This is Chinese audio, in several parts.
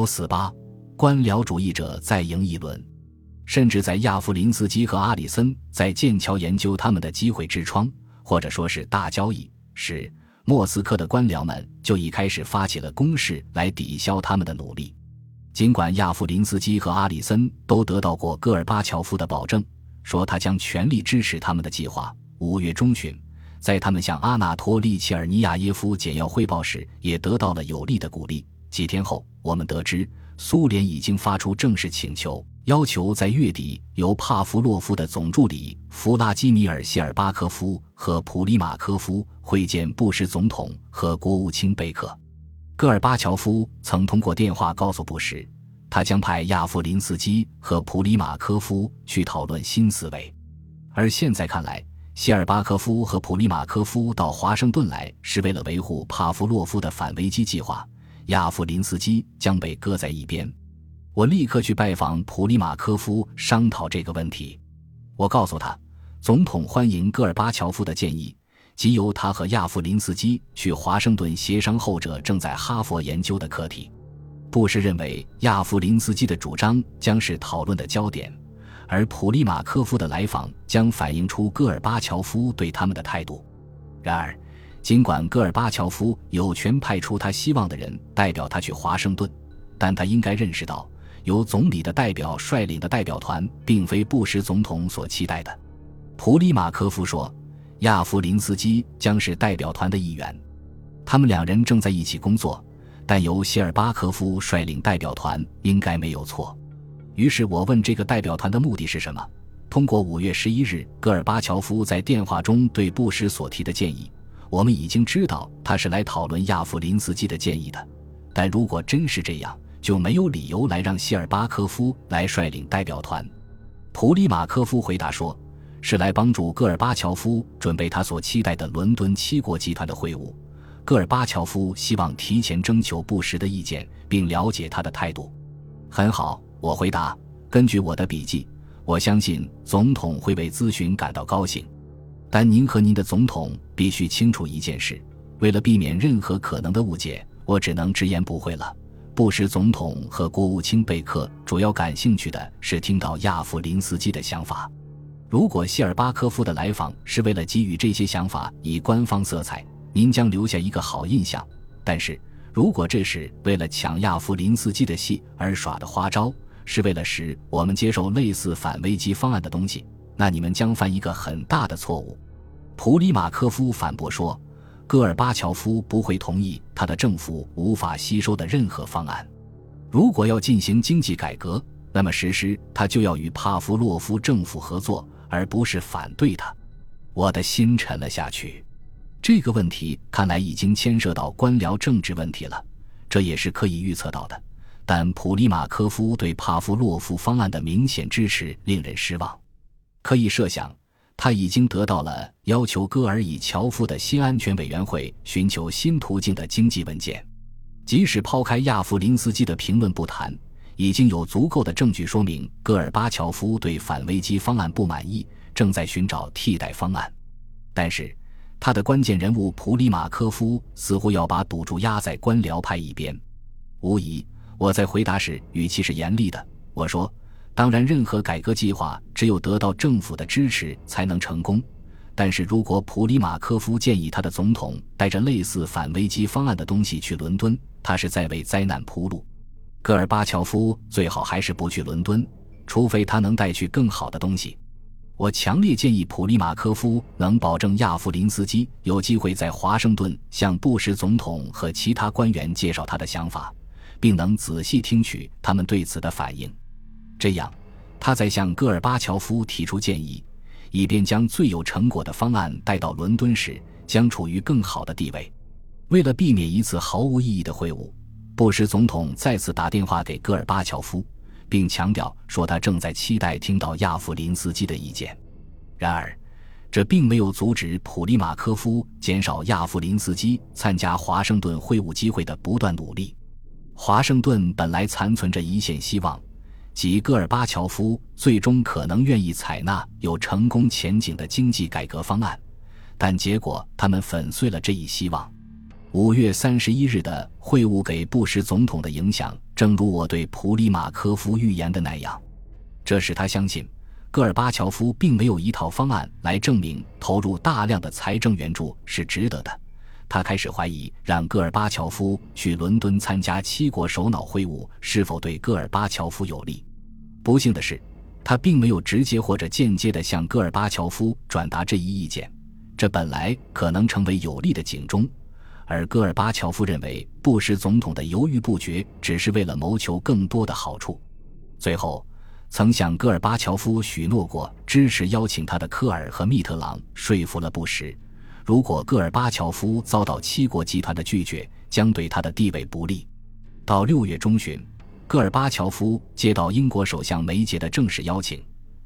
幺四八，官僚主义者再赢一轮。甚至在亚夫林斯基和阿里森在剑桥研究他们的机会之窗，或者说是大交易时，莫斯科的官僚们就已开始发起了攻势来抵消他们的努力。尽管亚夫林斯基和阿里森都得到过戈尔巴乔夫的保证，说他将全力支持他们的计划。五月中旬，在他们向阿纳托利·切尔尼亚耶夫简要汇报时，也得到了有力的鼓励。几天后，我们得知苏联已经发出正式请求。要求在月底由帕夫洛夫的总助理弗拉基米尔·谢尔巴科夫和普里马科夫会见布什总统和国务卿贝克。戈尔巴乔夫曾通过电话告诉布什，他将派亚夫林斯基和普里马科夫去讨论新思维。而现在看来，谢尔巴科夫和普里马科夫到华盛顿来是为了维护帕夫洛夫的反危机计划，亚夫林斯基将被搁在一边。我立刻去拜访普里马科夫商讨这个问题。我告诉他，总统欢迎戈尔巴乔夫的建议，即由他和亚夫林斯基去华盛顿协商后者正在哈佛研究的课题。布什认为亚夫林斯基的主张将是讨论的焦点，而普利马科夫的来访将反映出戈尔巴乔夫对他们的态度。然而，尽管戈尔巴乔夫有权派出他希望的人代表他去华盛顿，但他应该认识到。由总理的代表率领的代表团，并非布什总统所期待的。普里马科夫说：“亚夫林斯基将是代表团的一员。”他们两人正在一起工作，但由谢尔巴科夫率领代表团应该没有错。于是我问这个代表团的目的是什么。通过五月十一日戈尔巴乔夫在电话中对布什所提的建议，我们已经知道他是来讨论亚夫林斯基的建议的。但如果真是这样，就没有理由来让希尔巴科夫来率领代表团。普里马科夫回答说：“是来帮助戈尔巴乔夫准备他所期待的伦敦七国集团的会晤。戈尔巴乔夫希望提前征求布什的意见，并了解他的态度。”很好，我回答。根据我的笔记，我相信总统会为咨询感到高兴。但您和您的总统必须清楚一件事：为了避免任何可能的误解，我只能直言不讳了。布什总统和国务卿贝克主要感兴趣的是听到亚夫林斯基的想法。如果谢尔巴科夫的来访是为了给予这些想法以官方色彩，您将留下一个好印象；但是如果这是为了抢亚夫林斯基的戏而耍的花招，是为了使我们接受类似反危机方案的东西，那你们将犯一个很大的错误。普里马科夫反驳说。戈尔巴乔夫不会同意他的政府无法吸收的任何方案。如果要进行经济改革，那么实施他就要与帕夫洛夫政府合作，而不是反对他。我的心沉了下去。这个问题看来已经牵涉到官僚政治问题了，这也是可以预测到的。但普里马科夫对帕夫洛夫方案的明显支持令人失望。可以设想。他已经得到了要求戈尔以乔夫的新安全委员会寻求新途径的经济文件，即使抛开亚夫林斯基的评论不谈，已经有足够的证据说明戈尔巴乔夫对反危机方案不满意，正在寻找替代方案。但是，他的关键人物普里马科夫似乎要把赌注压在官僚派一边。无疑，我在回答时语气是严厉的。我说。当然，任何改革计划只有得到政府的支持才能成功。但是如果普里马科夫建议他的总统带着类似反危机方案的东西去伦敦，他是在为灾难铺路。戈尔巴乔夫最好还是不去伦敦，除非他能带去更好的东西。我强烈建议普里马科夫能保证亚夫林斯基有机会在华盛顿向布什总统和其他官员介绍他的想法，并能仔细听取他们对此的反应。这样，他在向戈尔巴乔夫提出建议，以便将最有成果的方案带到伦敦时，将处于更好的地位。为了避免一次毫无意义的会晤，布什总统再次打电话给戈尔巴乔夫，并强调说他正在期待听到亚夫林斯基的意见。然而，这并没有阻止普利马科夫减少亚夫林斯基参加华盛顿会晤机会的不断努力。华盛顿本来残存着一线希望。即戈尔巴乔夫最终可能愿意采纳有成功前景的经济改革方案，但结果他们粉碎了这一希望。五月三十一日的会晤给布什总统的影响，正如我对普里马科夫预言的那样，这使他相信戈尔巴乔夫并没有一套方案来证明投入大量的财政援助是值得的。他开始怀疑让戈尔巴乔夫去伦敦参加七国首脑会晤是否对戈尔巴乔夫有利。不幸的是，他并没有直接或者间接地向戈尔巴乔夫转达这一意见，这本来可能成为有利的警钟。而戈尔巴乔夫认为，布什总统的犹豫不决只是为了谋求更多的好处。最后，曾向戈尔巴乔夫许诺过支持邀请他的科尔和密特朗说服了布什，如果戈尔巴乔夫遭到七国集团的拒绝，将对他的地位不利。到六月中旬，戈尔巴乔夫接到英国首相梅杰的正式邀请，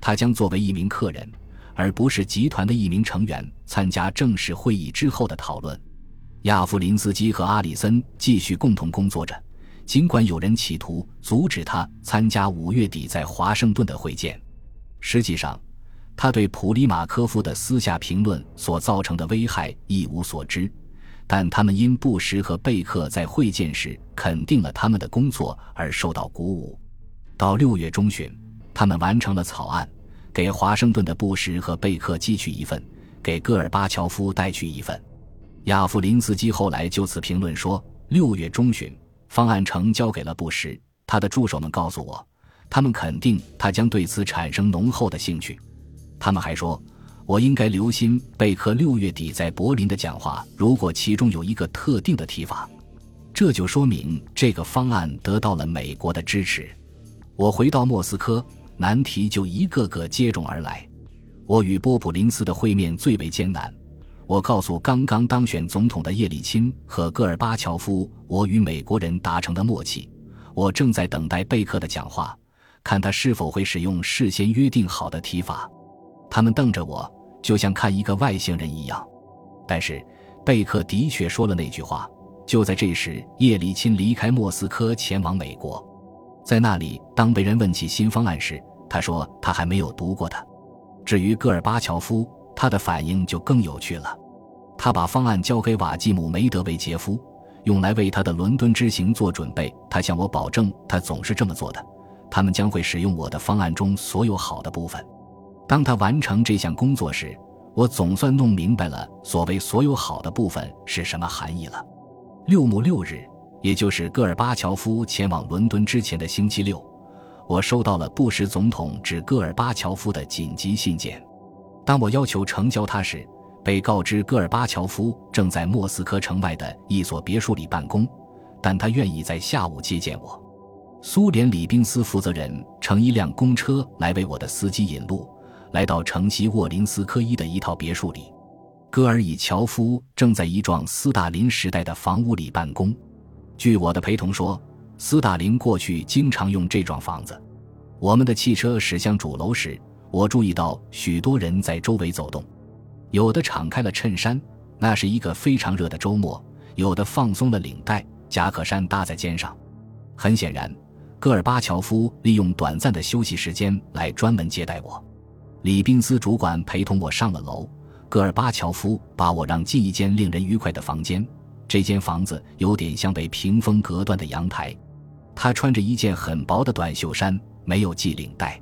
他将作为一名客人，而不是集团的一名成员，参加正式会议之后的讨论。亚夫林斯基和阿里森继续共同工作着，尽管有人企图阻止他参加五月底在华盛顿的会见。实际上，他对普里马科夫的私下评论所造成的危害一无所知，但他们因布什和贝克在会见时肯定了他们的工作而受到鼓舞。到六月中旬，他们完成了草案，给华盛顿的布什和贝克寄去一份，给戈尔巴乔夫带去一份。亚夫林斯基后来就此评论说：“六月中旬，方案呈交给了布什，他的助手们告诉我，他们肯定他将对此产生浓厚的兴趣。他们还说，我应该留心贝克六月底在柏林的讲话，如果其中有一个特定的提法，这就说明这个方案得到了美国的支持。我回到莫斯科，难题就一个个接踵而来。我与波普林斯的会面最为艰难。”我告诉刚刚当选总统的叶利钦和戈尔巴乔夫，我与美国人达成的默契。我正在等待贝克的讲话，看他是否会使用事先约定好的提法。他们瞪着我，就像看一个外星人一样。但是贝克的确说了那句话。就在这时，叶利钦离开莫斯科前往美国，在那里，当被人问起新方案时，他说他还没有读过它。至于戈尔巴乔夫，他的反应就更有趣了，他把方案交给瓦季姆·梅德韦杰夫，用来为他的伦敦之行做准备。他向我保证，他总是这么做的。他们将会使用我的方案中所有好的部分。当他完成这项工作时，我总算弄明白了所谓所有好的部分是什么含义了。六木六日，也就是戈尔巴乔夫前往伦敦之前的星期六，我收到了布什总统致戈尔巴乔夫的紧急信件。当我要求成交他时，被告知戈尔巴乔夫正在莫斯科城外的一所别墅里办公，但他愿意在下午接见我。苏联礼宾司负责人乘一辆公车来为我的司机引路，来到城西沃林斯科伊的一套别墅里。戈尔以乔夫正在一幢斯大林时代的房屋里办公。据我的陪同说，斯大林过去经常用这幢房子。我们的汽车驶向主楼时。我注意到许多人在周围走动，有的敞开了衬衫，那是一个非常热的周末；有的放松了领带，夹克衫搭在肩上。很显然，戈尔巴乔夫利用短暂的休息时间来专门接待我。李宾斯主管陪同我上了楼，戈尔巴乔夫把我让进一间令人愉快的房间。这间房子有点像被屏风隔断的阳台。他穿着一件很薄的短袖衫，没有系领带。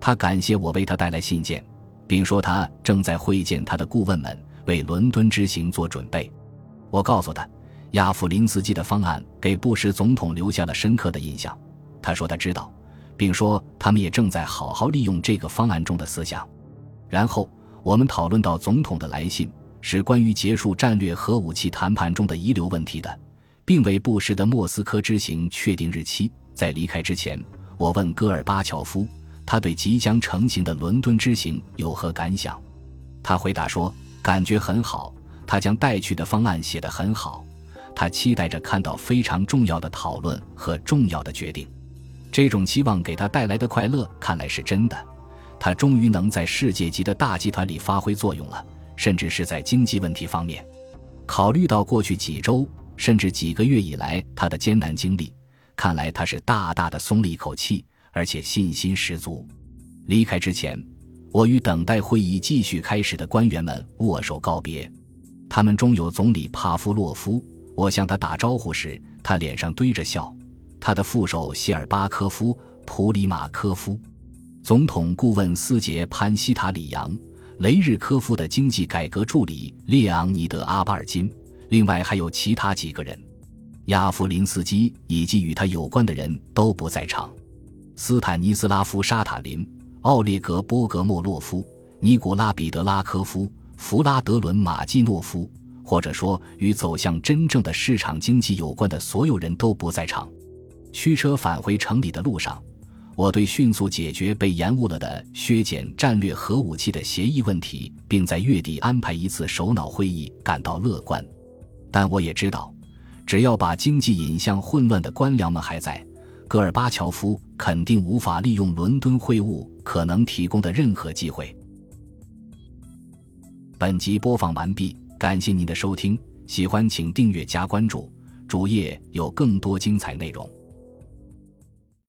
他感谢我为他带来信件，并说他正在会见他的顾问们，为伦敦之行做准备。我告诉他，亚夫林斯基的方案给布什总统留下了深刻的印象。他说他知道，并说他们也正在好好利用这个方案中的思想。然后我们讨论到总统的来信是关于结束战略核武器谈判中的遗留问题的，并为布什的莫斯科之行确定日期。在离开之前，我问戈尔巴乔夫。他对即将成型的伦敦之行有何感想？他回答说：“感觉很好。他将带去的方案写得很好。他期待着看到非常重要的讨论和重要的决定。这种期望给他带来的快乐看来是真的。他终于能在世界级的大集团里发挥作用了，甚至是在经济问题方面。考虑到过去几周甚至几个月以来他的艰难经历，看来他是大大的松了一口气。”而且信心十足。离开之前，我与等待会议继续开始的官员们握手告别。他们中有总理帕夫洛夫，我向他打招呼时，他脸上堆着笑。他的副手谢尔巴科夫、普里马科夫，总统顾问斯杰潘西塔里扬、雷日科夫的经济改革助理列昂尼德阿巴尔金，另外还有其他几个人。亚夫林斯基以及与他有关的人都不在场。斯坦尼斯拉夫沙塔林、奥列格波格莫洛夫、尼古拉彼得拉科夫、弗拉德伦马季诺夫，或者说与走向真正的市场经济有关的所有人都不在场。驱车返回城里的路上，我对迅速解决被延误了的削减战略核武器的协议问题，并在月底安排一次首脑会议感到乐观。但我也知道。只要把经济引向混乱的官僚们还在，戈尔巴乔夫肯定无法利用伦敦会晤可能提供的任何机会。本集播放完毕，感谢您的收听，喜欢请订阅加关注，主页有更多精彩内容。